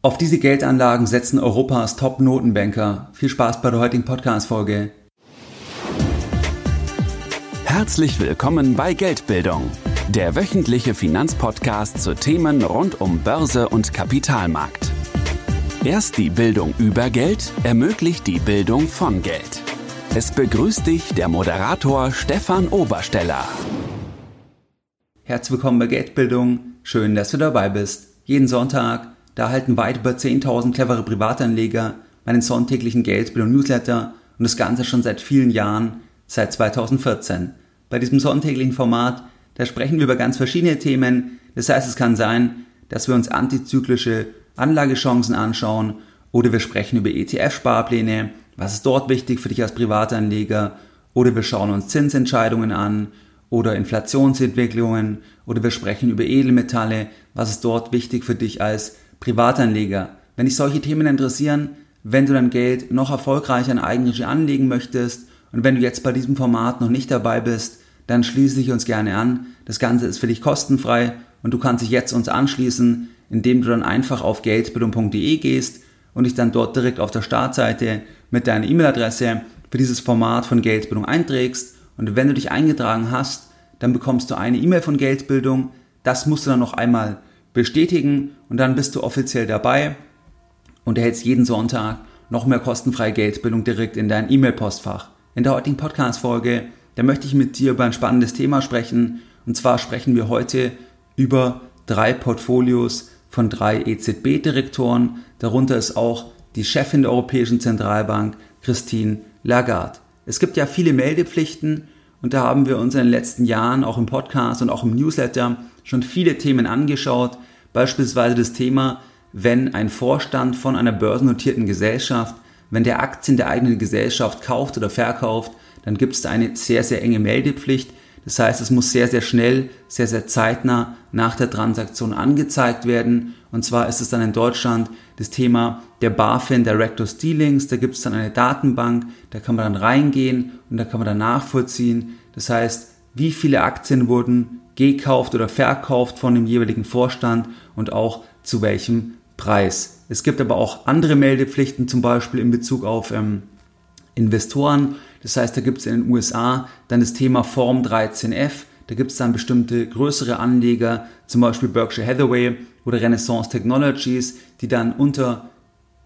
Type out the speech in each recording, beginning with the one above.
Auf diese Geldanlagen setzen Europas Top-Notenbanker. Viel Spaß bei der heutigen Podcast-Folge. Herzlich willkommen bei Geldbildung, der wöchentliche Finanzpodcast zu Themen rund um Börse und Kapitalmarkt. Erst die Bildung über Geld ermöglicht die Bildung von Geld. Es begrüßt dich der Moderator Stefan Obersteller. Herzlich willkommen bei Geldbildung. Schön, dass du dabei bist. Jeden Sonntag da erhalten weit über 10.000 clevere Privatanleger meinen sonntäglichen Geldbildung Newsletter und das Ganze schon seit vielen Jahren, seit 2014. Bei diesem sonntäglichen Format, da sprechen wir über ganz verschiedene Themen. Das heißt, es kann sein, dass wir uns antizyklische Anlagechancen anschauen oder wir sprechen über ETF-Sparpläne, was ist dort wichtig für dich als Privatanleger oder wir schauen uns Zinsentscheidungen an oder Inflationsentwicklungen oder wir sprechen über Edelmetalle, was ist dort wichtig für dich als Privatanleger. Wenn dich solche Themen interessieren, wenn du dein Geld noch erfolgreicher in Eigenregie anlegen möchtest und wenn du jetzt bei diesem Format noch nicht dabei bist, dann schließe dich uns gerne an. Das Ganze ist für dich kostenfrei und du kannst dich jetzt uns anschließen, indem du dann einfach auf geldbildung.de gehst und dich dann dort direkt auf der Startseite mit deiner E-Mail-Adresse für dieses Format von Geldbildung einträgst. Und wenn du dich eingetragen hast, dann bekommst du eine E-Mail von Geldbildung. Das musst du dann noch einmal bestätigen und dann bist du offiziell dabei und erhältst jeden Sonntag noch mehr kostenfreie Geldbildung direkt in dein E-Mail-Postfach. In der heutigen Podcast-Folge, da möchte ich mit dir über ein spannendes Thema sprechen. Und zwar sprechen wir heute über drei Portfolios von drei EZB-Direktoren. Darunter ist auch die Chefin der Europäischen Zentralbank, Christine Lagarde. Es gibt ja viele Meldepflichten und da haben wir uns in den letzten Jahren auch im Podcast und auch im Newsletter schon viele Themen angeschaut, Beispielsweise das Thema, wenn ein Vorstand von einer börsennotierten Gesellschaft, wenn der Aktien der eigenen Gesellschaft kauft oder verkauft, dann gibt es eine sehr, sehr enge Meldepflicht. Das heißt, es muss sehr, sehr schnell, sehr, sehr zeitnah nach der Transaktion angezeigt werden. Und zwar ist es dann in Deutschland das Thema der BaFin Directors Dealings. Da gibt es dann eine Datenbank, da kann man dann reingehen und da kann man dann nachvollziehen. Das heißt, wie viele Aktien wurden gekauft oder verkauft von dem jeweiligen Vorstand und auch zu welchem Preis. Es gibt aber auch andere Meldepflichten, zum Beispiel in Bezug auf ähm, Investoren. Das heißt, da gibt es in den USA dann das Thema Form 13F. Da gibt es dann bestimmte größere Anleger, zum Beispiel Berkshire Hathaway oder Renaissance Technologies, die dann unter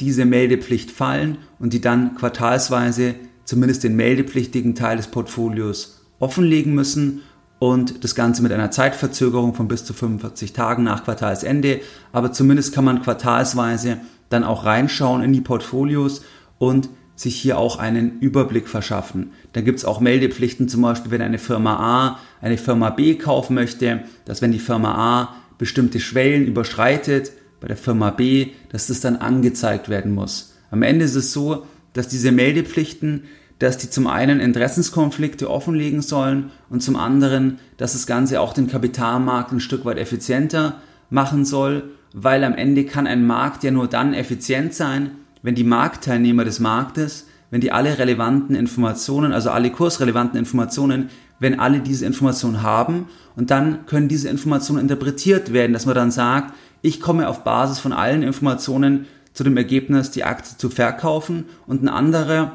diese Meldepflicht fallen und die dann quartalsweise zumindest den meldepflichtigen Teil des Portfolios offenlegen müssen und das Ganze mit einer Zeitverzögerung von bis zu 45 Tagen nach Quartalsende. Aber zumindest kann man quartalsweise dann auch reinschauen in die Portfolios und sich hier auch einen Überblick verschaffen. Da gibt es auch Meldepflichten, zum Beispiel wenn eine Firma A eine Firma B kaufen möchte, dass wenn die Firma A bestimmte Schwellen überschreitet, bei der Firma B, dass das dann angezeigt werden muss. Am Ende ist es so, dass diese Meldepflichten dass die zum einen Interessenskonflikte offenlegen sollen und zum anderen, dass das Ganze auch den Kapitalmarkt ein Stück weit effizienter machen soll, weil am Ende kann ein Markt ja nur dann effizient sein, wenn die Marktteilnehmer des Marktes, wenn die alle relevanten Informationen, also alle kursrelevanten Informationen, wenn alle diese Informationen haben und dann können diese Informationen interpretiert werden, dass man dann sagt, ich komme auf Basis von allen Informationen zu dem Ergebnis, die Aktie zu verkaufen und ein anderer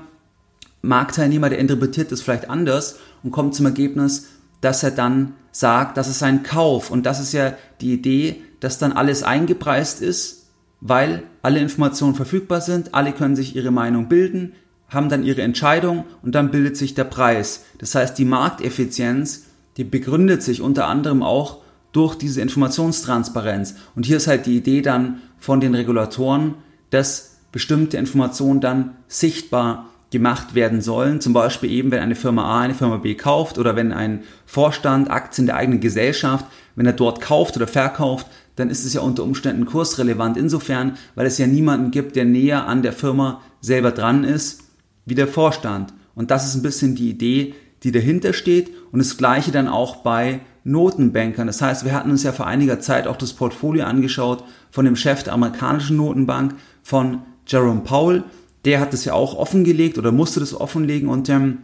Marktteilnehmer, der interpretiert das vielleicht anders und kommt zum Ergebnis, dass er dann sagt, das ist ein Kauf. Und das ist ja die Idee, dass dann alles eingepreist ist, weil alle Informationen verfügbar sind, alle können sich ihre Meinung bilden, haben dann ihre Entscheidung und dann bildet sich der Preis. Das heißt, die Markteffizienz, die begründet sich unter anderem auch durch diese Informationstransparenz. Und hier ist halt die Idee dann von den Regulatoren, dass bestimmte Informationen dann sichtbar gemacht werden sollen. Zum Beispiel eben, wenn eine Firma A eine Firma B kauft oder wenn ein Vorstand Aktien der eigenen Gesellschaft, wenn er dort kauft oder verkauft, dann ist es ja unter Umständen kursrelevant insofern, weil es ja niemanden gibt, der näher an der Firma selber dran ist, wie der Vorstand. Und das ist ein bisschen die Idee, die dahinter steht. Und das gleiche dann auch bei Notenbankern. Das heißt, wir hatten uns ja vor einiger Zeit auch das Portfolio angeschaut von dem Chef der amerikanischen Notenbank, von Jerome Powell der hat das ja auch offengelegt oder musste das offenlegen und ähm,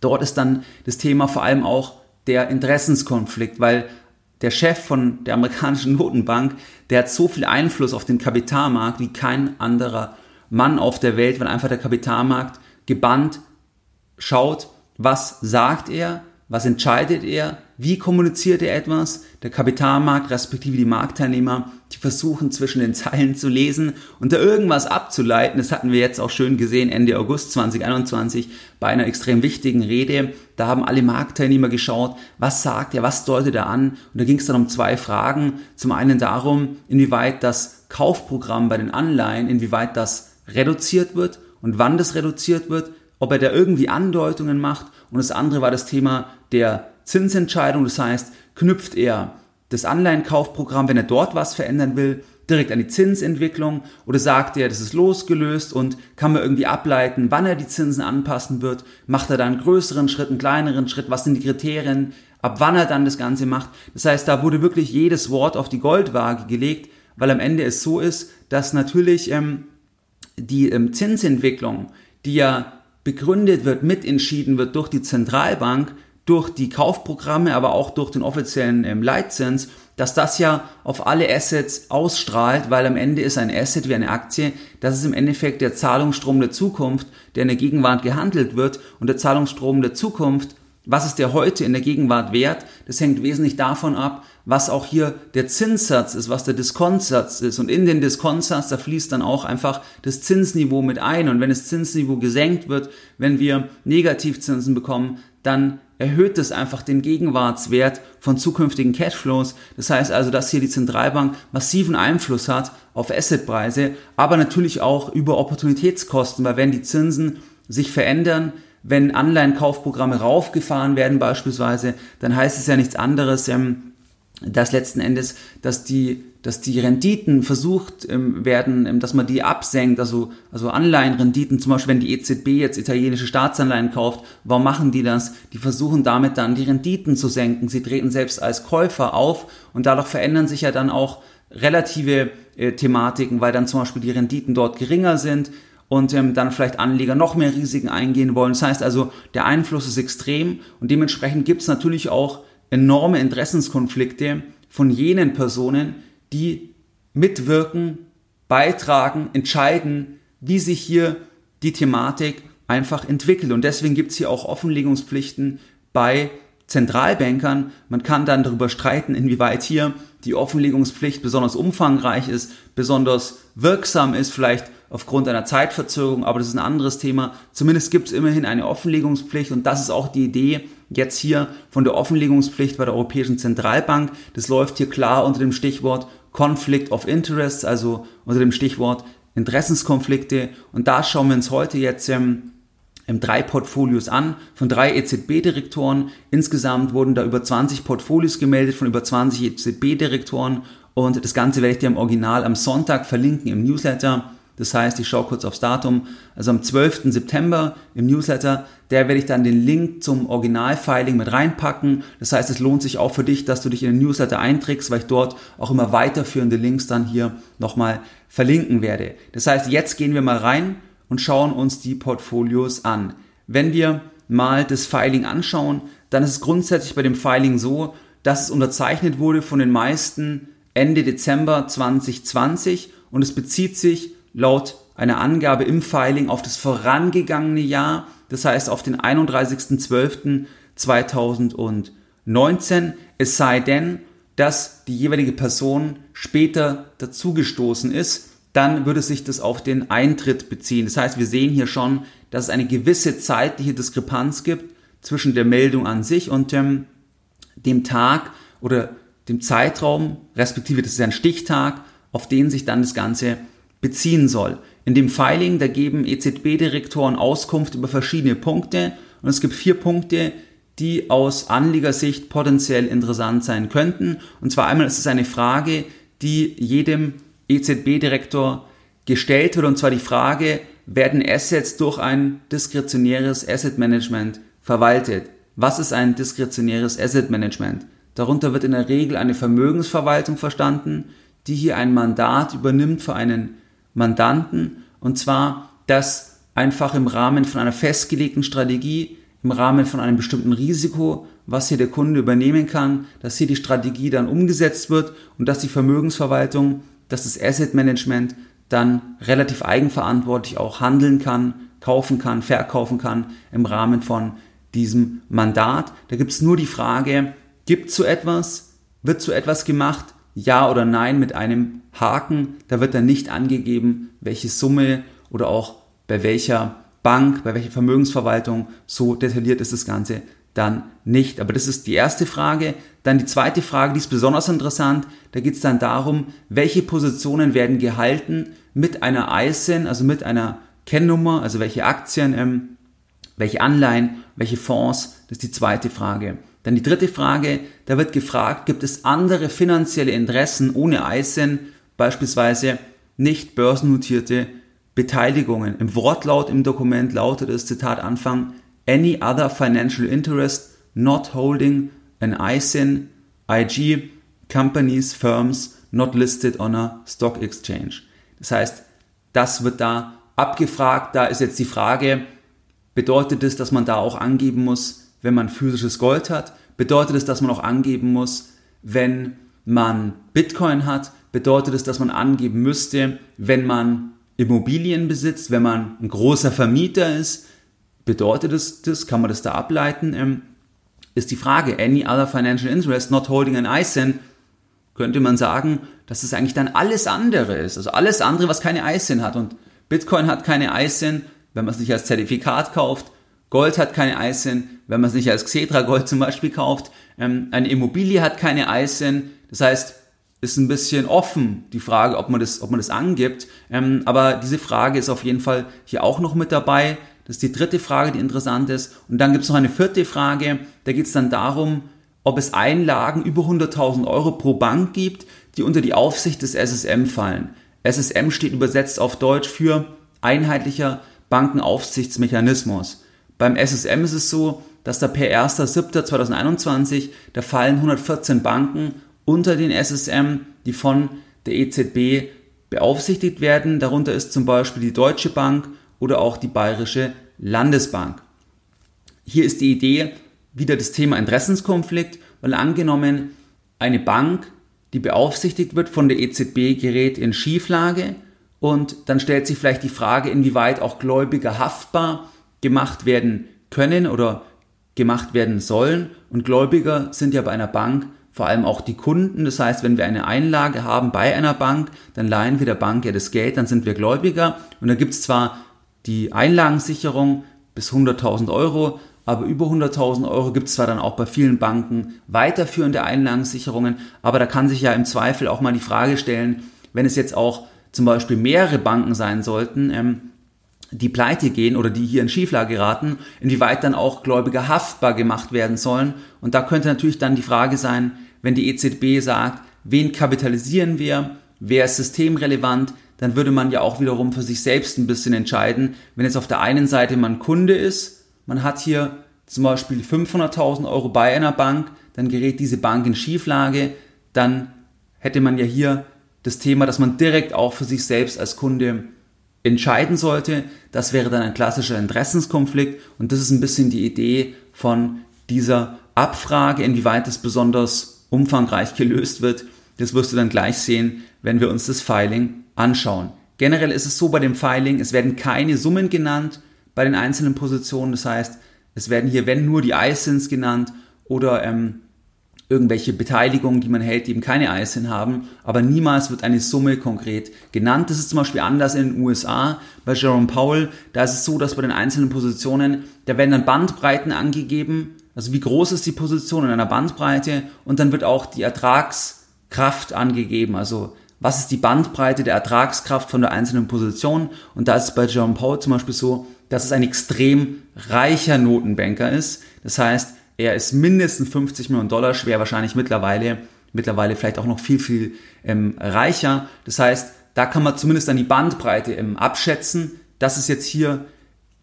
dort ist dann das Thema vor allem auch der Interessenskonflikt, weil der Chef von der amerikanischen Notenbank, der hat so viel Einfluss auf den Kapitalmarkt wie kein anderer Mann auf der Welt, weil einfach der Kapitalmarkt gebannt schaut, was sagt er, was entscheidet er, wie kommuniziert er etwas? Der Kapitalmarkt respektive die Marktteilnehmer, die versuchen zwischen den Zeilen zu lesen und da irgendwas abzuleiten. Das hatten wir jetzt auch schön gesehen Ende August 2021 bei einer extrem wichtigen Rede. Da haben alle Marktteilnehmer geschaut, was sagt er, was deutet er an? Und da ging es dann um zwei Fragen. Zum einen darum, inwieweit das Kaufprogramm bei den Anleihen, inwieweit das reduziert wird und wann das reduziert wird, ob er da irgendwie Andeutungen macht. Und das andere war das Thema der Zinsentscheidung. Das heißt, knüpft er das Anleihenkaufprogramm, wenn er dort was verändern will, direkt an die Zinsentwicklung oder sagt er, das ist losgelöst und kann man irgendwie ableiten, wann er die Zinsen anpassen wird, macht er da einen größeren Schritt, einen kleineren Schritt, was sind die Kriterien, ab wann er dann das Ganze macht. Das heißt, da wurde wirklich jedes Wort auf die Goldwaage gelegt, weil am Ende es so ist, dass natürlich ähm, die ähm, Zinsentwicklung, die ja begründet wird, mitentschieden wird durch die Zentralbank, durch die Kaufprogramme, aber auch durch den offiziellen ähm, Leitzins, dass das ja auf alle Assets ausstrahlt, weil am Ende ist ein Asset wie eine Aktie, das ist im Endeffekt der Zahlungsstrom der Zukunft, der in der Gegenwart gehandelt wird. Und der Zahlungsstrom der Zukunft, was ist der heute in der Gegenwart wert, das hängt wesentlich davon ab, was auch hier der Zinssatz ist, was der Diskontsatz ist. Und in den Diskontsatz, da fließt dann auch einfach das Zinsniveau mit ein. Und wenn das Zinsniveau gesenkt wird, wenn wir Negativzinsen bekommen, dann erhöht es einfach den Gegenwartswert von zukünftigen Cashflows. Das heißt also, dass hier die Zentralbank massiven Einfluss hat auf Assetpreise, aber natürlich auch über Opportunitätskosten, weil wenn die Zinsen sich verändern, wenn Anleihenkaufprogramme raufgefahren werden beispielsweise, dann heißt es ja nichts anderes, ähm, dass letzten Endes, dass die, dass die Renditen versucht ähm, werden, ähm, dass man die absenkt, also, also Anleihenrenditen, zum Beispiel wenn die EZB jetzt italienische Staatsanleihen kauft, warum machen die das? Die versuchen damit dann die Renditen zu senken. Sie treten selbst als Käufer auf und dadurch verändern sich ja dann auch relative äh, Thematiken, weil dann zum Beispiel die Renditen dort geringer sind und ähm, dann vielleicht Anleger noch mehr Risiken eingehen wollen. Das heißt also, der Einfluss ist extrem und dementsprechend gibt es natürlich auch enorme Interessenskonflikte von jenen Personen, die mitwirken, beitragen, entscheiden, wie sich hier die Thematik einfach entwickelt. Und deswegen gibt es hier auch Offenlegungspflichten bei Zentralbankern. Man kann dann darüber streiten, inwieweit hier die Offenlegungspflicht besonders umfangreich ist, besonders wirksam ist, vielleicht aufgrund einer Zeitverzögerung, aber das ist ein anderes Thema. Zumindest gibt es immerhin eine Offenlegungspflicht und das ist auch die Idee jetzt hier von der Offenlegungspflicht bei der Europäischen Zentralbank. Das läuft hier klar unter dem Stichwort Conflict of Interests, also unter dem Stichwort Interessenskonflikte. Und da schauen wir uns heute jetzt ähm, drei Portfolios an von drei EZB-Direktoren. Insgesamt wurden da über 20 Portfolios gemeldet von über 20 EZB-Direktoren und das Ganze werde ich dir im Original am Sonntag verlinken im Newsletter. Das heißt, ich schaue kurz aufs Datum. Also am 12. September im Newsletter, der werde ich dann den Link zum Originalfiling mit reinpacken. Das heißt, es lohnt sich auch für dich, dass du dich in den Newsletter einträgst, weil ich dort auch immer weiterführende Links dann hier nochmal verlinken werde. Das heißt, jetzt gehen wir mal rein und schauen uns die Portfolios an. Wenn wir mal das Filing anschauen, dann ist es grundsätzlich bei dem Filing so, dass es unterzeichnet wurde von den meisten Ende Dezember 2020 und es bezieht sich laut einer Angabe im Filing auf das vorangegangene Jahr, das heißt auf den 31.12.2019, es sei denn, dass die jeweilige Person später dazugestoßen ist, dann würde sich das auf den Eintritt beziehen. Das heißt, wir sehen hier schon, dass es eine gewisse zeitliche Diskrepanz gibt zwischen der Meldung an sich und dem, dem Tag oder dem Zeitraum, respektive das ist ein Stichtag, auf den sich dann das Ganze beziehen soll. In dem Filing, da geben EZB-Direktoren Auskunft über verschiedene Punkte und es gibt vier Punkte, die aus Anlegersicht potenziell interessant sein könnten. Und zwar einmal ist es eine Frage, die jedem EZB-Direktor gestellt wird, und zwar die Frage, werden Assets durch ein diskretionäres Asset Management verwaltet? Was ist ein diskretionäres Asset Management? Darunter wird in der Regel eine Vermögensverwaltung verstanden, die hier ein Mandat übernimmt für einen Mandanten und zwar, dass einfach im Rahmen von einer festgelegten Strategie im Rahmen von einem bestimmten Risiko, was hier der Kunde übernehmen kann, dass hier die Strategie dann umgesetzt wird und dass die Vermögensverwaltung, dass das Asset Management dann relativ eigenverantwortlich auch handeln kann, kaufen kann, verkaufen kann im Rahmen von diesem Mandat. Da gibt es nur die Frage, gibt es so etwas, wird so etwas gemacht, ja oder nein mit einem Haken. Da wird dann nicht angegeben, welche Summe oder auch bei welcher Bank, bei welcher Vermögensverwaltung. So detailliert ist das Ganze dann nicht. Aber das ist die erste Frage. Dann die zweite Frage, die ist besonders interessant. Da geht es dann darum, welche Positionen werden gehalten mit einer ISIN, also mit einer Kennnummer, also welche Aktien, ähm, welche Anleihen, welche Fonds. Das ist die zweite Frage. Dann die dritte Frage, da wird gefragt, gibt es andere finanzielle Interessen ohne ISIN, beispielsweise nicht börsennotierte Beteiligungen. Im Wortlaut im Dokument lautet das Zitat Anfang, any other financial interest not holding an ISIN, IG, companies, firms not listed on a stock exchange. Das heißt, das wird da abgefragt. Da ist jetzt die Frage, bedeutet es, dass man da auch angeben muss, wenn man physisches Gold hat? Bedeutet es, dass man auch angeben muss, wenn man Bitcoin hat? Bedeutet es, dass man angeben müsste, wenn man Immobilien besitzt, wenn man ein großer Vermieter ist, bedeutet es das, kann man das da ableiten, ähm, ist die Frage, any other financial interest not holding an ISIN, könnte man sagen, dass es eigentlich dann alles andere ist, also alles andere, was keine ISIN hat. Und Bitcoin hat keine ISIN, wenn man es nicht als Zertifikat kauft, Gold hat keine ISIN, wenn man es nicht als Xetra Gold zum Beispiel kauft, ähm, eine Immobilie hat keine ISIN, das heißt, ist ein bisschen offen, die Frage, ob man das, ob man das angibt. Ähm, aber diese Frage ist auf jeden Fall hier auch noch mit dabei. Das ist die dritte Frage, die interessant ist. Und dann gibt es noch eine vierte Frage. Da geht es dann darum, ob es Einlagen über 100.000 Euro pro Bank gibt, die unter die Aufsicht des SSM fallen. SSM steht übersetzt auf Deutsch für einheitlicher Bankenaufsichtsmechanismus. Beim SSM ist es so, dass da per 1.7.2021, da fallen 114 Banken unter den SSM, die von der EZB beaufsichtigt werden. Darunter ist zum Beispiel die Deutsche Bank oder auch die Bayerische Landesbank. Hier ist die Idee wieder das Thema Interessenskonflikt, weil angenommen eine Bank, die beaufsichtigt wird von der EZB, gerät in Schieflage und dann stellt sich vielleicht die Frage, inwieweit auch Gläubiger haftbar gemacht werden können oder gemacht werden sollen. Und Gläubiger sind ja bei einer Bank vor allem auch die Kunden. Das heißt, wenn wir eine Einlage haben bei einer Bank, dann leihen wir der Bank ja das Geld, dann sind wir Gläubiger. Und da gibt es zwar die Einlagensicherung bis 100.000 Euro, aber über 100.000 Euro gibt es zwar dann auch bei vielen Banken weiterführende Einlagensicherungen, aber da kann sich ja im Zweifel auch mal die Frage stellen, wenn es jetzt auch zum Beispiel mehrere Banken sein sollten, ähm, die pleite gehen oder die hier in Schieflage geraten, inwieweit dann auch Gläubiger haftbar gemacht werden sollen. Und da könnte natürlich dann die Frage sein, wenn die EZB sagt, wen kapitalisieren wir, wer ist systemrelevant, dann würde man ja auch wiederum für sich selbst ein bisschen entscheiden, wenn jetzt auf der einen Seite man Kunde ist, man hat hier zum Beispiel 500.000 Euro bei einer Bank, dann gerät diese Bank in Schieflage, dann hätte man ja hier das Thema, dass man direkt auch für sich selbst als Kunde entscheiden sollte. Das wäre dann ein klassischer Interessenskonflikt und das ist ein bisschen die Idee von dieser Abfrage, inwieweit das besonders umfangreich gelöst wird. Das wirst du dann gleich sehen, wenn wir uns das Filing anschauen. Generell ist es so bei dem Filing, es werden keine Summen genannt bei den einzelnen Positionen. Das heißt, es werden hier, wenn nur die ISINs genannt oder ähm, irgendwelche Beteiligungen, die man hält, die eben keine ISIN haben, aber niemals wird eine Summe konkret genannt. Das ist zum Beispiel anders in den USA bei Jerome Powell. Da ist es so, dass bei den einzelnen Positionen, da werden dann Bandbreiten angegeben, also wie groß ist die Position in einer Bandbreite und dann wird auch die Ertragskraft angegeben, also was ist die Bandbreite der Ertragskraft von der einzelnen Position und da ist es bei Jerome Powell zum Beispiel so, dass es ein extrem reicher Notenbanker ist. Das heißt, er ist mindestens 50 Millionen Dollar schwer, wahrscheinlich mittlerweile, mittlerweile vielleicht auch noch viel, viel ähm, reicher. Das heißt, da kann man zumindest dann die Bandbreite ähm, abschätzen. Das ist jetzt hier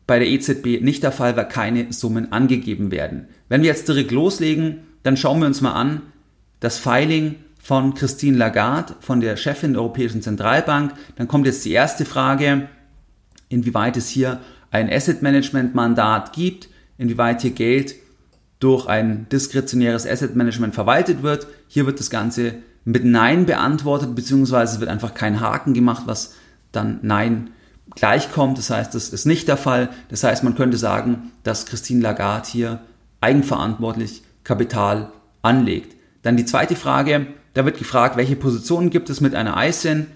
bei der EZB nicht der Fall, weil keine Summen angegeben werden. Wenn wir jetzt direkt loslegen, dann schauen wir uns mal an das Filing von Christine Lagarde, von der Chefin der Europäischen Zentralbank. Dann kommt jetzt die erste Frage, inwieweit es hier ein Asset Management Mandat gibt inwieweit hier Geld durch ein diskretionäres Asset Management verwaltet wird. Hier wird das Ganze mit Nein beantwortet, beziehungsweise wird einfach kein Haken gemacht, was dann Nein gleichkommt. Das heißt, das ist nicht der Fall. Das heißt, man könnte sagen, dass Christine Lagarde hier eigenverantwortlich Kapital anlegt. Dann die zweite Frage, da wird gefragt, welche Positionen gibt es mit einer ISIN?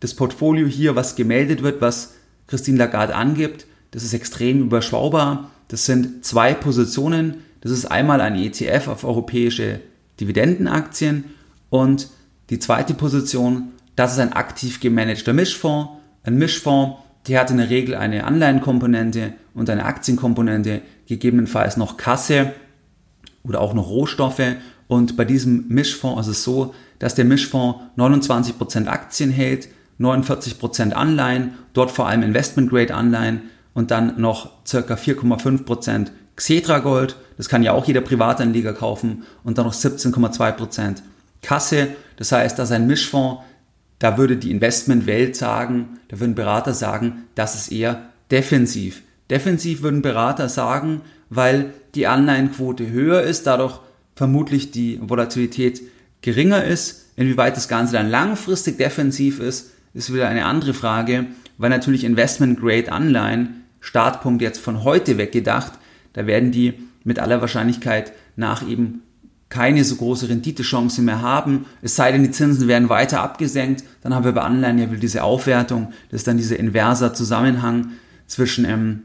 Das Portfolio hier, was gemeldet wird, was Christine Lagarde angibt, das ist extrem überschaubar. Das sind zwei Positionen. Das ist einmal ein ETF auf europäische Dividendenaktien und die zweite Position, das ist ein aktiv gemanagter Mischfonds. Ein Mischfonds, der hat in der Regel eine Anleihenkomponente und eine Aktienkomponente, gegebenenfalls noch Kasse oder auch noch Rohstoffe. Und bei diesem Mischfonds ist es so, dass der Mischfonds 29% Aktien hält, 49% Anleihen, dort vor allem Investment-Grade-Anleihen und dann noch circa 4,5% Xetra Gold, das kann ja auch jeder Privatanleger kaufen. Und dann noch 17,2% Kasse, das heißt, das ist ein Mischfonds, da würde die Investmentwelt sagen, da würden Berater sagen, das ist eher defensiv. Defensiv würden Berater sagen, weil die Anleihenquote höher ist, dadurch vermutlich die Volatilität geringer ist. Inwieweit das Ganze dann langfristig defensiv ist, ist wieder eine andere Frage, weil natürlich Investment-Grade-Anleihen, Startpunkt jetzt von heute weg gedacht, da werden die mit aller Wahrscheinlichkeit nach eben keine so große Renditechance mehr haben, es sei denn, die Zinsen werden weiter abgesenkt, dann haben wir bei Anleihen ja wieder diese Aufwertung, das ist dann dieser inverser Zusammenhang zwischen ähm,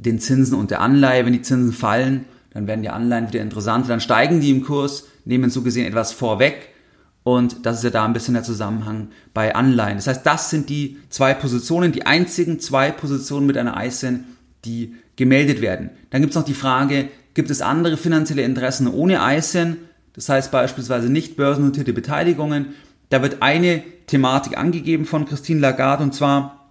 den Zinsen und der Anleihe. Wenn die Zinsen fallen, dann werden die Anleihen wieder interessanter, dann steigen die im Kurs, nehmen so gesehen etwas vorweg und das ist ja da ein bisschen der Zusammenhang bei Anleihen. Das heißt, das sind die zwei Positionen, die einzigen zwei Positionen mit einer ISIN, die gemeldet werden. Dann gibt es noch die Frage, gibt es andere finanzielle Interessen ohne ISIN? Das heißt beispielsweise nicht börsennotierte Beteiligungen. Da wird eine Thematik angegeben von Christine Lagarde und zwar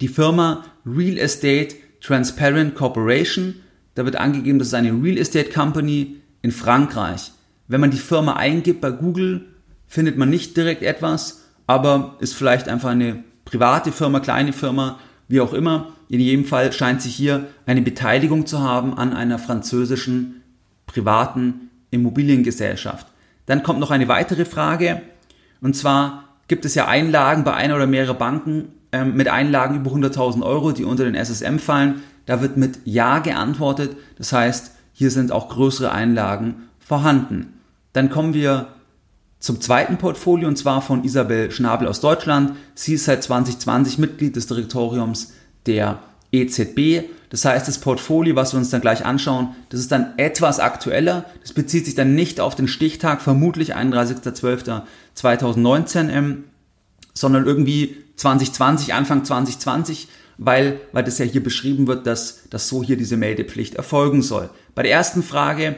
die Firma Real Estate Transparent Corporation. Da wird angegeben, das ist eine Real Estate Company in Frankreich. Wenn man die Firma eingibt bei Google, findet man nicht direkt etwas, aber ist vielleicht einfach eine private Firma, kleine Firma, wie auch immer. In jedem Fall scheint sich hier eine Beteiligung zu haben an einer französischen privaten Immobiliengesellschaft. Dann kommt noch eine weitere Frage, und zwar gibt es ja Einlagen bei einer oder mehreren Banken ähm, mit Einlagen über 100.000 Euro, die unter den SSM fallen. Da wird mit Ja geantwortet. Das heißt, hier sind auch größere Einlagen vorhanden. Dann kommen wir zum zweiten Portfolio und zwar von Isabel Schnabel aus Deutschland. Sie ist seit 2020 Mitglied des Direktoriums der EZB. Das heißt, das Portfolio, was wir uns dann gleich anschauen, das ist dann etwas aktueller. Das bezieht sich dann nicht auf den Stichtag, vermutlich 31.12.2019, ähm, sondern irgendwie 2020, Anfang 2020, weil, weil das ja hier beschrieben wird, dass, dass so hier diese Meldepflicht erfolgen soll. Bei der ersten Frage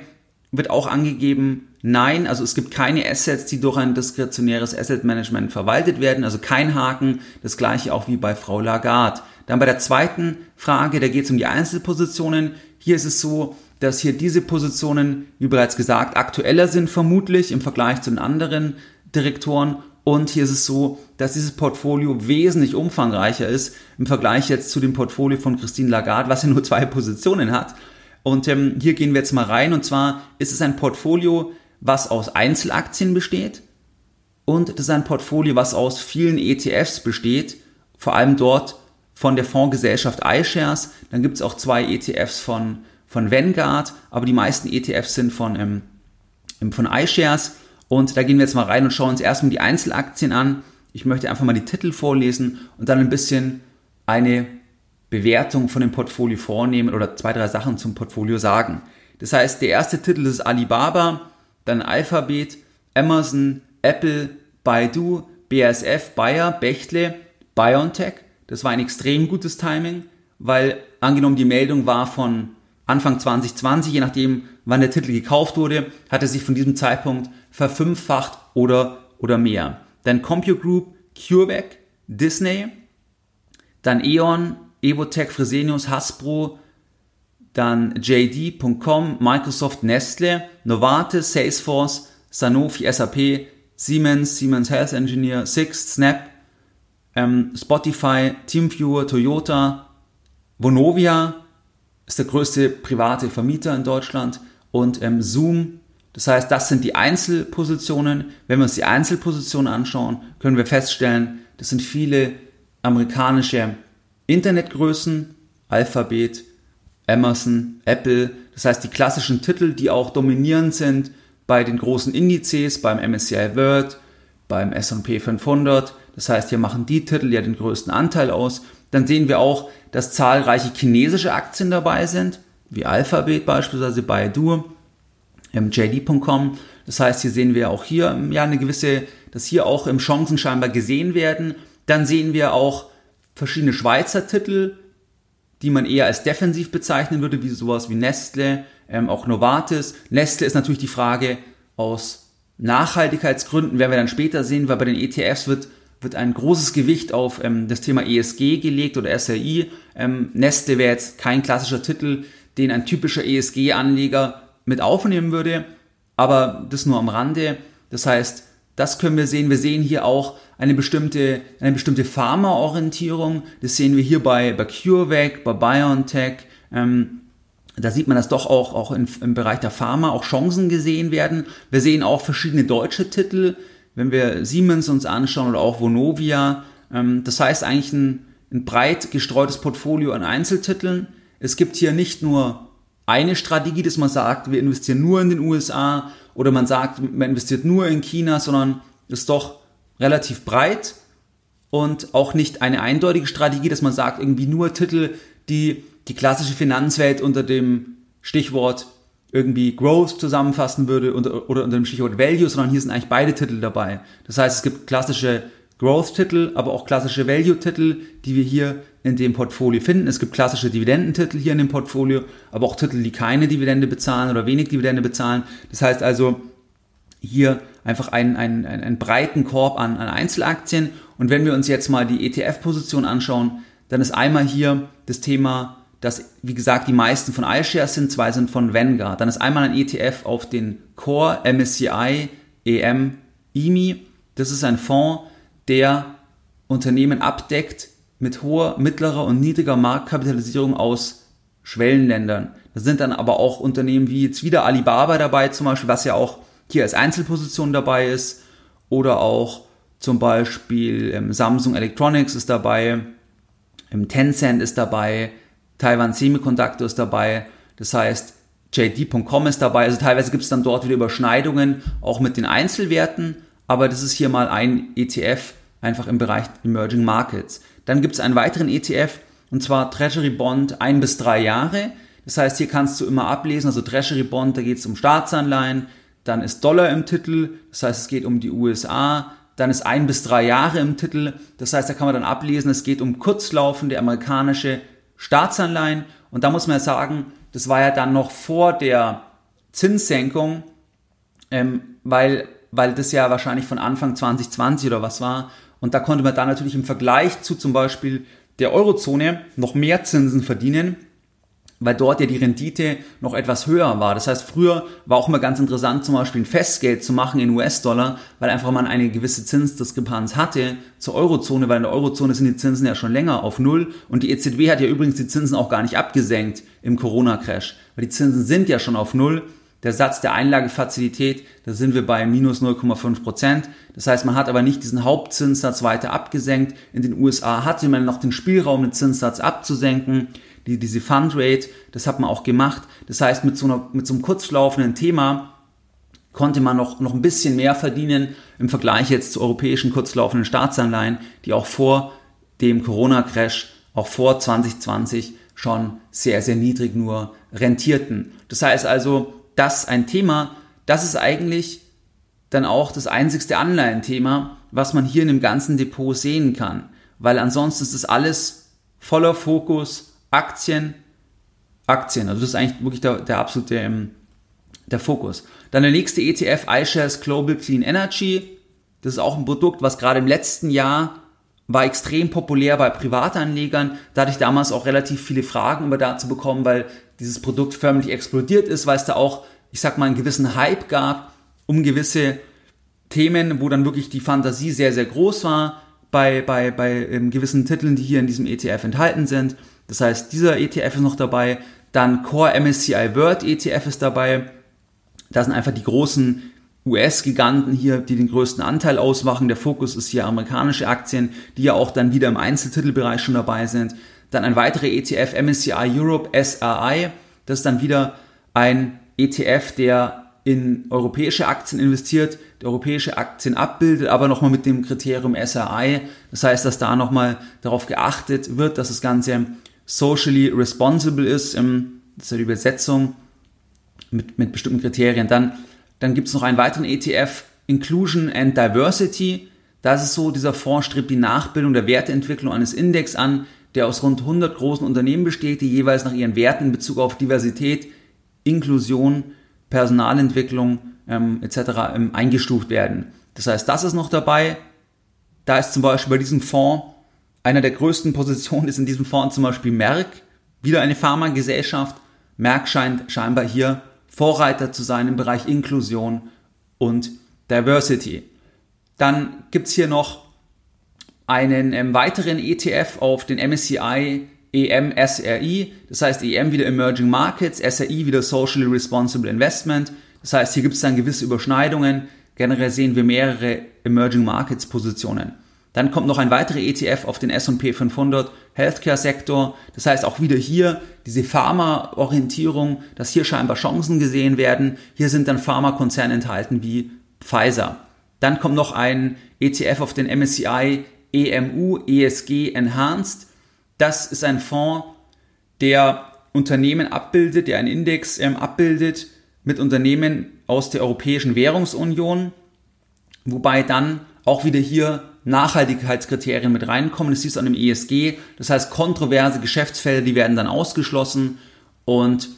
wird auch angegeben, nein, also es gibt keine Assets, die durch ein diskretionäres Asset Management verwaltet werden, also kein Haken, das gleiche auch wie bei Frau Lagarde. Dann bei der zweiten Frage, da geht es um die Einzelpositionen. Hier ist es so, dass hier diese Positionen, wie bereits gesagt, aktueller sind vermutlich im Vergleich zu den anderen Direktoren. Und hier ist es so, dass dieses Portfolio wesentlich umfangreicher ist im Vergleich jetzt zu dem Portfolio von Christine Lagarde, was ja nur zwei Positionen hat. Und ähm, hier gehen wir jetzt mal rein. Und zwar ist es ein Portfolio, was aus Einzelaktien besteht. Und das ist ein Portfolio, was aus vielen ETFs besteht. Vor allem dort von der Fondsgesellschaft iShares. Dann gibt es auch zwei ETFs von, von Vanguard, aber die meisten ETFs sind von, ähm, von iShares. Und da gehen wir jetzt mal rein und schauen uns erstmal die Einzelaktien an. Ich möchte einfach mal die Titel vorlesen und dann ein bisschen eine Bewertung von dem Portfolio vornehmen oder zwei, drei Sachen zum Portfolio sagen. Das heißt, der erste Titel ist Alibaba, dann Alphabet, Amazon, Apple, Baidu, BASF, Bayer, Bechtle, BioNTech, das war ein extrem gutes Timing, weil angenommen die Meldung war von Anfang 2020, je nachdem wann der Titel gekauft wurde, hat er sich von diesem Zeitpunkt verfünffacht oder, oder mehr. Dann Compute Group, CureVac, Disney, dann E.ON, Evotech, Fresenius, Hasbro, dann JD.com, Microsoft, Nestle, Novartis, Salesforce, Sanofi, SAP, Siemens, Siemens Health Engineer, Sixt, Snap, ähm, Spotify, Teamviewer, Toyota, Vonovia, ist der größte private Vermieter in Deutschland und ähm, Zoom. Das heißt, das sind die Einzelpositionen. Wenn wir uns die Einzelpositionen anschauen, können wir feststellen, das sind viele amerikanische Internetgrößen, Alphabet, Amazon, Apple. Das heißt, die klassischen Titel, die auch dominierend sind bei den großen Indizes, beim MSCI World, beim S&P 500. Das heißt, hier machen die Titel ja den größten Anteil aus. Dann sehen wir auch, dass zahlreiche chinesische Aktien dabei sind, wie Alphabet beispielsweise, Baidu, JD.com. Das heißt, hier sehen wir auch hier ja eine gewisse, dass hier auch im Chancen scheinbar gesehen werden. Dann sehen wir auch verschiedene Schweizer Titel, die man eher als defensiv bezeichnen würde, wie sowas wie Nestle, ähm, auch Novartis. Nestle ist natürlich die Frage aus Nachhaltigkeitsgründen, werden wir dann später sehen, weil bei den ETFs wird, wird ein großes Gewicht auf ähm, das Thema ESG gelegt oder SRI. Ähm, Nestle wäre jetzt kein klassischer Titel, den ein typischer ESG-Anleger mit aufnehmen würde, aber das nur am Rande. Das heißt, das können wir sehen. Wir sehen hier auch eine bestimmte, eine bestimmte Pharma-Orientierung. Das sehen wir hier bei, bei CureVac, bei BioNTech. Ähm, da sieht man, dass doch auch, auch in, im Bereich der Pharma auch Chancen gesehen werden. Wir sehen auch verschiedene deutsche Titel, wenn wir Siemens uns anschauen oder auch Vonovia. Ähm, das heißt eigentlich ein, ein breit gestreutes Portfolio an Einzeltiteln. Es gibt hier nicht nur eine Strategie, dass man sagt, wir investieren nur in den USA oder man sagt, man investiert nur in China, sondern ist doch relativ breit und auch nicht eine eindeutige Strategie, dass man sagt, irgendwie nur Titel, die die klassische Finanzwelt unter dem Stichwort irgendwie Growth zusammenfassen würde oder unter dem Stichwort Value, sondern hier sind eigentlich beide Titel dabei. Das heißt, es gibt klassische Growth-Titel, aber auch klassische Value-Titel, die wir hier in dem Portfolio finden. Es gibt klassische Dividendentitel hier in dem Portfolio, aber auch Titel, die keine Dividende bezahlen oder wenig Dividende bezahlen. Das heißt also, hier einfach einen, einen, einen breiten Korb an, an Einzelaktien. Und wenn wir uns jetzt mal die ETF-Position anschauen, dann ist einmal hier das Thema, dass, wie gesagt, die meisten von iShares sind, zwei sind von Vanguard. Dann ist einmal ein ETF auf den Core MSCI EM EMI. Das ist ein Fonds, der Unternehmen abdeckt mit hoher, mittlerer und niedriger Marktkapitalisierung aus Schwellenländern. Da sind dann aber auch Unternehmen wie jetzt wieder Alibaba dabei zum Beispiel, was ja auch hier als Einzelposition dabei ist. Oder auch zum Beispiel ähm, Samsung Electronics ist dabei, ähm, Tencent ist dabei, Taiwan Semiconductor ist dabei. Das heißt, JD.com ist dabei. Also teilweise gibt es dann dort wieder Überschneidungen, auch mit den Einzelwerten aber das ist hier mal ein ETF einfach im Bereich Emerging Markets. Dann gibt es einen weiteren ETF und zwar Treasury Bond ein bis drei Jahre. Das heißt, hier kannst du immer ablesen, also Treasury Bond, da geht es um Staatsanleihen, dann ist Dollar im Titel, das heißt, es geht um die USA, dann ist ein bis drei Jahre im Titel, das heißt, da kann man dann ablesen, es geht um kurzlaufende amerikanische Staatsanleihen und da muss man ja sagen, das war ja dann noch vor der Zinssenkung, ähm, weil weil das ja wahrscheinlich von Anfang 2020 oder was war. Und da konnte man dann natürlich im Vergleich zu zum Beispiel der Eurozone noch mehr Zinsen verdienen, weil dort ja die Rendite noch etwas höher war. Das heißt, früher war auch immer ganz interessant, zum Beispiel ein Festgeld zu machen in US-Dollar, weil einfach man eine gewisse Zinsdiskrepanz hatte zur Eurozone, weil in der Eurozone sind die Zinsen ja schon länger auf Null und die EZB hat ja übrigens die Zinsen auch gar nicht abgesenkt im Corona-Crash, weil die Zinsen sind ja schon auf Null der Satz der Einlagefazilität, da sind wir bei minus 0,5 Prozent. Das heißt, man hat aber nicht diesen Hauptzinssatz weiter abgesenkt. In den USA hatte man noch den Spielraum, den Zinssatz abzusenken. Die, diese Fundrate, das hat man auch gemacht. Das heißt, mit so, einer, mit so einem kurzlaufenden Thema konnte man noch, noch ein bisschen mehr verdienen im Vergleich jetzt zu europäischen kurzlaufenden Staatsanleihen, die auch vor dem Corona-Crash, auch vor 2020 schon sehr, sehr niedrig nur rentierten. Das heißt also, das ein Thema, das ist eigentlich dann auch das einzigste Anleihenthema, was man hier in dem ganzen Depot sehen kann. Weil ansonsten ist das alles voller Fokus Aktien, Aktien. Also das ist eigentlich wirklich der, der absolute ähm, der Fokus. Dann der nächste ETF, iShares Global Clean Energy. Das ist auch ein Produkt, was gerade im letzten Jahr war extrem populär bei Privatanlegern. Da hatte ich damals auch relativ viele Fragen über dazu bekommen, weil dieses Produkt förmlich explodiert ist, weil es da auch, ich sag mal, einen gewissen Hype gab um gewisse Themen, wo dann wirklich die Fantasie sehr, sehr groß war bei, bei, bei ähm, gewissen Titeln, die hier in diesem ETF enthalten sind. Das heißt, dieser ETF ist noch dabei. Dann Core MSCI World ETF ist dabei. Da sind einfach die großen US-Giganten hier, die den größten Anteil ausmachen. Der Fokus ist hier amerikanische Aktien, die ja auch dann wieder im Einzeltitelbereich schon dabei sind. Dann ein weiterer ETF, MSCI Europe SRI. Das ist dann wieder ein ETF, der in europäische Aktien investiert, die europäische Aktien abbildet, aber nochmal mit dem Kriterium SRI. Das heißt, dass da nochmal darauf geachtet wird, dass das Ganze socially responsible ist. Das ist ja die Übersetzung mit, mit bestimmten Kriterien. Dann, dann gibt es noch einen weiteren ETF, Inclusion and Diversity. Das ist so, dieser Fonds strebt die Nachbildung der Werteentwicklung eines Index an, der aus rund 100 großen Unternehmen besteht, die jeweils nach ihren Werten in Bezug auf Diversität, Inklusion, Personalentwicklung ähm, etc. Ähm, eingestuft werden. Das heißt, das ist noch dabei. Da ist zum Beispiel bei diesem Fonds, einer der größten Positionen ist in diesem Fonds zum Beispiel Merck, wieder eine Pharmagesellschaft. Merck scheint scheinbar hier Vorreiter zu sein im Bereich Inklusion und Diversity. Dann gibt es hier noch einen ähm, weiteren ETF auf den MSCI EM SRI, das heißt EM wieder Emerging Markets, SRI wieder Socially Responsible Investment. Das heißt, hier gibt es dann gewisse Überschneidungen. Generell sehen wir mehrere Emerging Markets Positionen. Dann kommt noch ein weiterer ETF auf den S&P 500 Healthcare Sektor. Das heißt auch wieder hier diese Pharma-Orientierung, dass hier scheinbar Chancen gesehen werden. Hier sind dann Pharmakonzerne enthalten wie Pfizer. Dann kommt noch ein ETF auf den MSCI EMU ESG Enhanced. Das ist ein Fonds, der Unternehmen abbildet, der einen Index ähm, abbildet mit Unternehmen aus der Europäischen Währungsunion, wobei dann auch wieder hier Nachhaltigkeitskriterien mit reinkommen. Das du an dem ESG. Das heißt, kontroverse Geschäftsfelder, die werden dann ausgeschlossen und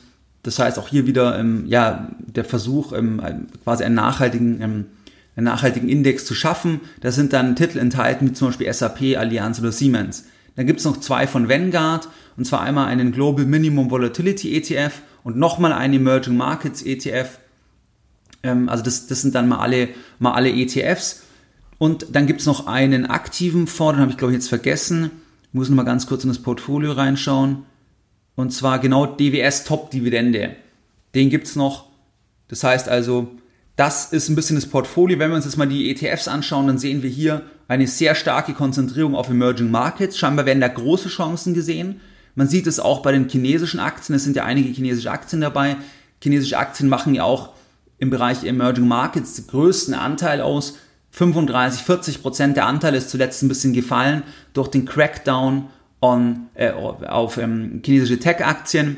das heißt auch hier wieder ähm, ja, der Versuch, ähm, quasi einen nachhaltigen, ähm, einen nachhaltigen Index zu schaffen. Da sind dann Titel enthalten, wie zum Beispiel SAP, Allianz oder Siemens. Dann gibt es noch zwei von Vanguard, und zwar einmal einen Global Minimum Volatility ETF und nochmal einen Emerging Markets ETF. Ähm, also das, das sind dann mal alle, mal alle ETFs. Und dann gibt es noch einen aktiven Fonds, den habe ich glaube ich jetzt vergessen. Ich muss nochmal ganz kurz in das Portfolio reinschauen. Und zwar genau DWS Top Dividende. Den gibt es noch. Das heißt also, das ist ein bisschen das Portfolio. Wenn wir uns jetzt mal die ETFs anschauen, dann sehen wir hier eine sehr starke Konzentrierung auf Emerging Markets. Scheinbar werden da große Chancen gesehen. Man sieht es auch bei den chinesischen Aktien. Es sind ja einige chinesische Aktien dabei. Chinesische Aktien machen ja auch im Bereich Emerging Markets den größten Anteil aus. 35, 40 Prozent der Anteil ist zuletzt ein bisschen gefallen durch den Crackdown on, äh, auf ähm, chinesische Tech-Aktien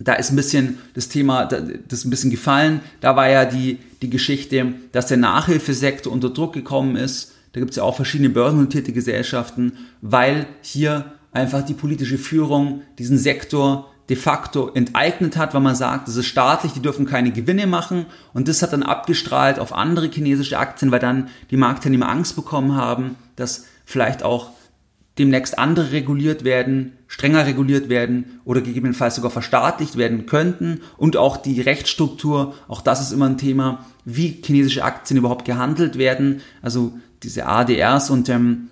da ist ein bisschen das Thema, das ist ein bisschen gefallen. Da war ja die, die Geschichte, dass der Nachhilfesektor unter Druck gekommen ist. Da gibt es ja auch verschiedene börsennotierte Gesellschaften, weil hier einfach die politische Führung diesen Sektor de facto enteignet hat, weil man sagt, das ist staatlich, die dürfen keine Gewinne machen. Und das hat dann abgestrahlt auf andere chinesische Aktien, weil dann die Marktteilnehmer Angst bekommen haben, dass vielleicht auch demnächst andere reguliert werden, strenger reguliert werden oder gegebenenfalls sogar verstaatlicht werden könnten und auch die Rechtsstruktur, auch das ist immer ein Thema, wie chinesische Aktien überhaupt gehandelt werden, also diese ADRs und ähm,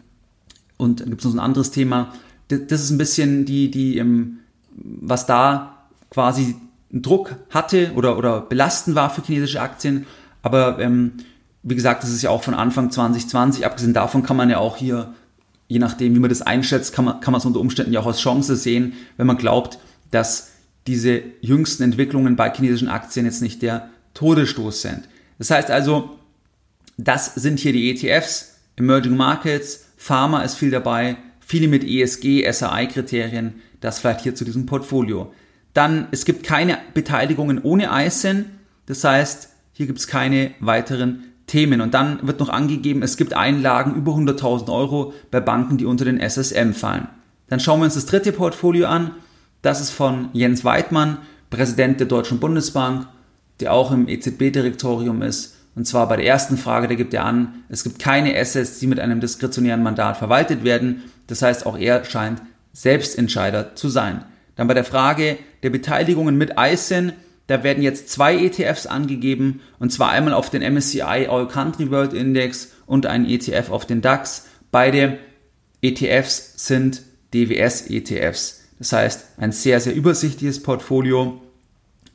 und dann gibt es noch ein anderes Thema. Das ist ein bisschen die die ähm, was da quasi einen Druck hatte oder oder belastend war für chinesische Aktien, aber ähm, wie gesagt, das ist ja auch von Anfang 2020. Abgesehen davon kann man ja auch hier je nachdem, wie man das einschätzt, kann man, kann man es unter Umständen ja auch als Chance sehen, wenn man glaubt, dass diese jüngsten Entwicklungen bei chinesischen Aktien jetzt nicht der Todesstoß sind. Das heißt also, das sind hier die ETFs, Emerging Markets, Pharma ist viel dabei, viele mit ESG, SAI-Kriterien, das vielleicht hier zu diesem Portfolio. Dann, es gibt keine Beteiligungen ohne ISIN, das heißt, hier gibt es keine weiteren Themen. Und dann wird noch angegeben, es gibt Einlagen über 100.000 Euro bei Banken, die unter den SSM fallen. Dann schauen wir uns das dritte Portfolio an. Das ist von Jens Weidmann, Präsident der Deutschen Bundesbank, der auch im EZB-Direktorium ist. Und zwar bei der ersten Frage, da gibt er an, es gibt keine Assets, die mit einem diskretionären Mandat verwaltet werden. Das heißt, auch er scheint Selbstentscheider zu sein. Dann bei der Frage der Beteiligungen mit ISIN, da werden jetzt zwei ETFs angegeben, und zwar einmal auf den MSCI All Country World Index und ein ETF auf den DAX. Beide ETFs sind DWS-ETFs. Das heißt, ein sehr, sehr übersichtliches Portfolio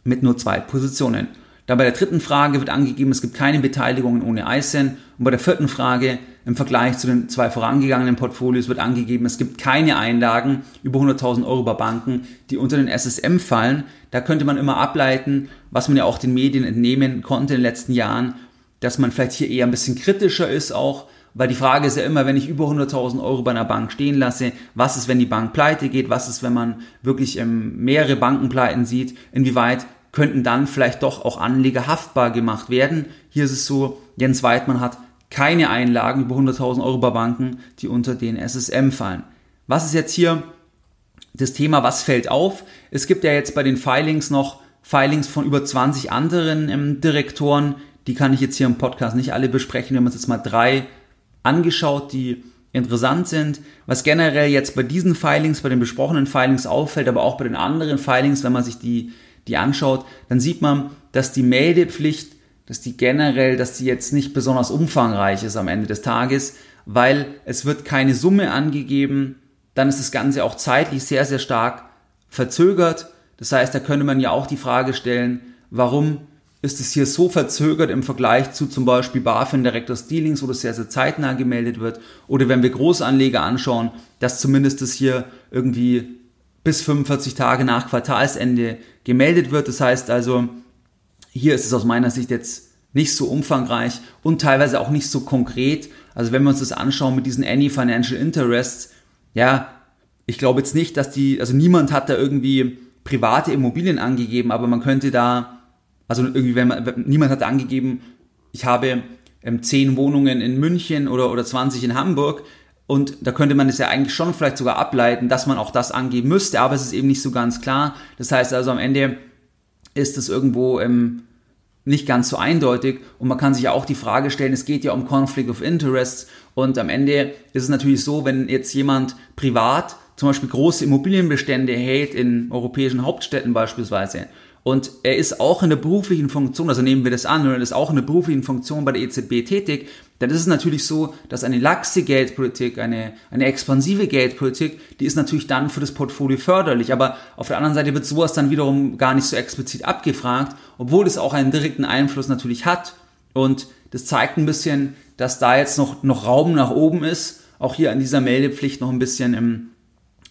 mit nur zwei Positionen. Dann bei der dritten Frage wird angegeben, es gibt keine Beteiligungen ohne ISIN. Und bei der vierten Frage im Vergleich zu den zwei vorangegangenen Portfolios wird angegeben, es gibt keine Einlagen über 100.000 Euro bei Banken, die unter den SSM fallen. Da könnte man immer ableiten, was man ja auch den Medien entnehmen konnte in den letzten Jahren, dass man vielleicht hier eher ein bisschen kritischer ist auch, weil die Frage ist ja immer, wenn ich über 100.000 Euro bei einer Bank stehen lasse, was ist, wenn die Bank pleite geht? Was ist, wenn man wirklich ähm, mehrere Bankenpleiten sieht? Inwieweit könnten dann vielleicht doch auch Anleger haftbar gemacht werden? Hier ist es so, Jens Weidmann hat keine Einlagen über 100.000 Euro bei Banken, die unter den SSM fallen. Was ist jetzt hier das Thema, was fällt auf? Es gibt ja jetzt bei den Filings noch Filings von über 20 anderen ähm, Direktoren. Die kann ich jetzt hier im Podcast nicht alle besprechen. Wir haben uns jetzt mal drei angeschaut, die interessant sind. Was generell jetzt bei diesen Filings, bei den besprochenen Filings auffällt, aber auch bei den anderen Filings, wenn man sich die, die anschaut, dann sieht man, dass die Meldepflicht, dass die generell, dass die jetzt nicht besonders umfangreich ist am Ende des Tages, weil es wird keine Summe angegeben, dann ist das Ganze auch zeitlich sehr, sehr stark verzögert. Das heißt, da könnte man ja auch die Frage stellen, warum ist es hier so verzögert im Vergleich zu zum Beispiel BaFin Directors Dealings, wo das sehr, sehr zeitnah gemeldet wird. Oder wenn wir Großanleger anschauen, dass zumindest das hier irgendwie bis 45 Tage nach Quartalsende gemeldet wird. Das heißt also, hier ist es aus meiner Sicht jetzt nicht so umfangreich und teilweise auch nicht so konkret. Also wenn wir uns das anschauen mit diesen Any Financial Interests, ja, ich glaube jetzt nicht, dass die, also niemand hat da irgendwie private Immobilien angegeben, aber man könnte da also irgendwie, wenn man, niemand hat angegeben, ich habe ähm, 10 Wohnungen in München oder, oder 20 in Hamburg. Und da könnte man es ja eigentlich schon vielleicht sogar ableiten, dass man auch das angeben müsste, aber es ist eben nicht so ganz klar. Das heißt also am Ende ist es irgendwo ähm, nicht ganz so eindeutig. Und man kann sich ja auch die Frage stellen, es geht ja um Conflict of Interests. Und am Ende ist es natürlich so, wenn jetzt jemand privat zum Beispiel große Immobilienbestände hält in europäischen Hauptstädten beispielsweise und er ist auch in der beruflichen Funktion, also nehmen wir das an, er ist auch in der beruflichen Funktion bei der EZB tätig, dann ist es natürlich so, dass eine laxe Geldpolitik, eine, eine expansive Geldpolitik, die ist natürlich dann für das Portfolio förderlich. Aber auf der anderen Seite wird sowas dann wiederum gar nicht so explizit abgefragt, obwohl es auch einen direkten Einfluss natürlich hat. Und das zeigt ein bisschen, dass da jetzt noch, noch Raum nach oben ist, auch hier an dieser Meldepflicht noch ein bisschen im,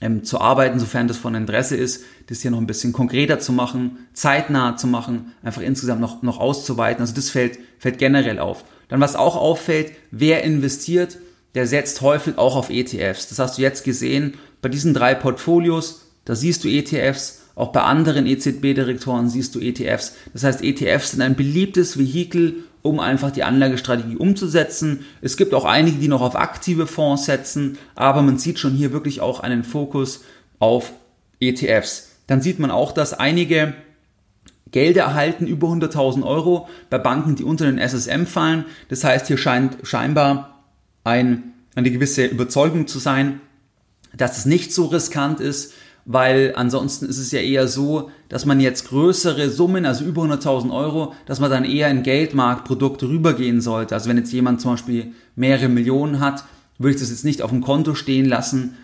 ähm, zu arbeiten, sofern das von Interesse ist, das hier noch ein bisschen konkreter zu machen, zeitnah zu machen, einfach insgesamt noch, noch auszuweiten. Also das fällt, fällt generell auf. Dann was auch auffällt, wer investiert, der setzt häufig auch auf ETFs. Das hast du jetzt gesehen bei diesen drei Portfolios, da siehst du ETFs, auch bei anderen EZB-Direktoren siehst du ETFs. Das heißt, ETFs sind ein beliebtes Vehikel, um einfach die Anlagestrategie umzusetzen. Es gibt auch einige, die noch auf aktive Fonds setzen, aber man sieht schon hier wirklich auch einen Fokus auf ETFs. Dann sieht man auch, dass einige Gelder erhalten über 100.000 Euro bei Banken, die unter den SSM fallen. Das heißt, hier scheint scheinbar ein, eine gewisse Überzeugung zu sein, dass es nicht so riskant ist, weil ansonsten ist es ja eher so, dass man jetzt größere Summen, also über 100.000 Euro, dass man dann eher in Geldmarktprodukte rübergehen sollte. Also wenn jetzt jemand zum Beispiel mehrere Millionen hat, würde ich das jetzt nicht auf dem Konto stehen lassen,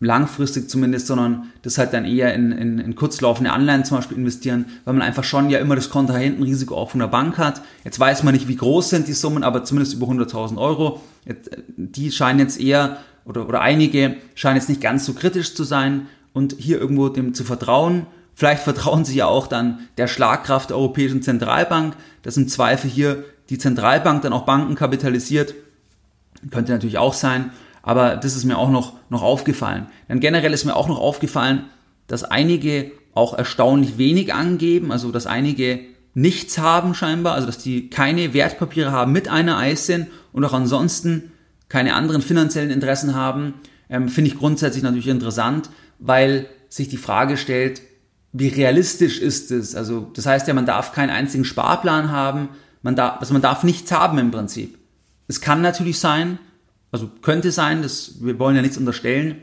langfristig zumindest, sondern das halt dann eher in, in, in kurzlaufende Anleihen zum Beispiel investieren, weil man einfach schon ja immer das Kontrahentenrisiko auch von der Bank hat. Jetzt weiß man nicht, wie groß sind die Summen, aber zumindest über 100.000 Euro. Die scheinen jetzt eher, oder, oder einige scheinen jetzt nicht ganz so kritisch zu sein und hier irgendwo dem zu vertrauen. Vielleicht vertrauen sie ja auch dann der Schlagkraft der Europäischen Zentralbank, dass im Zweifel hier die Zentralbank dann auch Banken kapitalisiert. Könnte natürlich auch sein, aber das ist mir auch noch, noch aufgefallen. Denn generell ist mir auch noch aufgefallen, dass einige auch erstaunlich wenig angeben, also dass einige nichts haben scheinbar, also dass die keine Wertpapiere haben mit einer ISIN und auch ansonsten keine anderen finanziellen Interessen haben, ähm, finde ich grundsätzlich natürlich interessant, weil sich die Frage stellt, wie realistisch ist es? Also das heißt ja, man darf keinen einzigen Sparplan haben, man darf, also man darf nichts haben im Prinzip. Es kann natürlich sein, also könnte sein, das, wir wollen ja nichts unterstellen,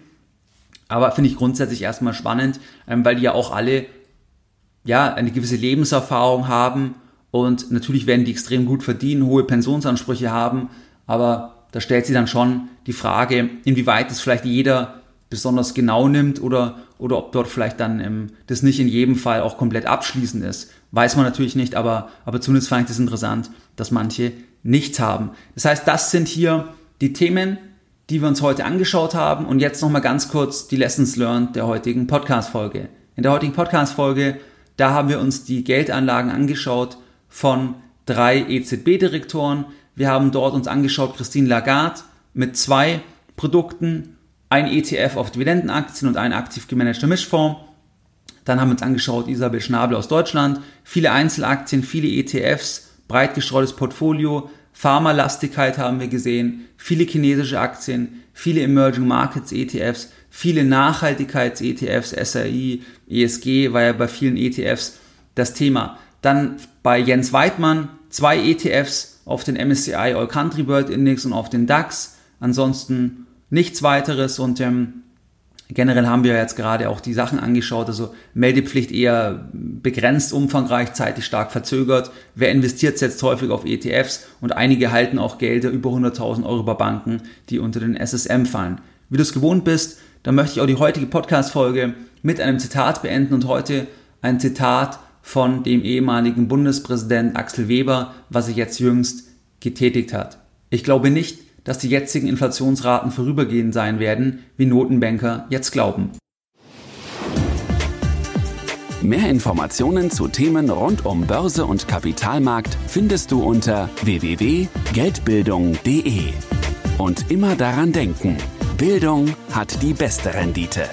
aber finde ich grundsätzlich erstmal spannend, ähm, weil die ja auch alle ja eine gewisse Lebenserfahrung haben und natürlich werden die extrem gut verdienen, hohe Pensionsansprüche haben, aber da stellt sich dann schon die Frage, inwieweit es vielleicht jeder besonders genau nimmt oder, oder ob dort vielleicht dann ähm, das nicht in jedem Fall auch komplett abschließend ist. Weiß man natürlich nicht, aber, aber zumindest fand ich das interessant, dass manche nichts haben. Das heißt, das sind hier die Themen, die wir uns heute angeschaut haben und jetzt nochmal ganz kurz die Lessons learned der heutigen Podcast-Folge. In der heutigen Podcast-Folge, da haben wir uns die Geldanlagen angeschaut von drei EZB-Direktoren. Wir haben dort uns angeschaut Christine Lagarde mit zwei Produkten, ein ETF auf Dividendenaktien und ein aktiv gemanagter Mischfonds. Dann haben wir uns angeschaut Isabel Schnabel aus Deutschland, viele Einzelaktien, viele ETFs, breit gestreutes Portfolio, Pharmalastigkeit haben wir gesehen, viele chinesische Aktien, viele Emerging Markets ETFs, viele Nachhaltigkeits-ETFs, SRI, ESG war ja bei vielen ETFs das Thema. Dann bei Jens Weidmann zwei ETFs auf den MSCI All Country World Index und auf den DAX. Ansonsten nichts weiteres und ähm, Generell haben wir jetzt gerade auch die Sachen angeschaut, also Meldepflicht eher begrenzt umfangreich, zeitlich stark verzögert. Wer investiert, setzt häufig auf ETFs und einige halten auch Gelder über 100.000 Euro bei Banken, die unter den SSM fallen. Wie du es gewohnt bist, dann möchte ich auch die heutige Podcast-Folge mit einem Zitat beenden und heute ein Zitat von dem ehemaligen Bundespräsident Axel Weber, was sich jetzt jüngst getätigt hat. Ich glaube nicht, dass die jetzigen Inflationsraten vorübergehend sein werden, wie Notenbanker jetzt glauben. Mehr Informationen zu Themen rund um Börse und Kapitalmarkt findest du unter www.geldbildung.de. Und immer daran denken, Bildung hat die beste Rendite.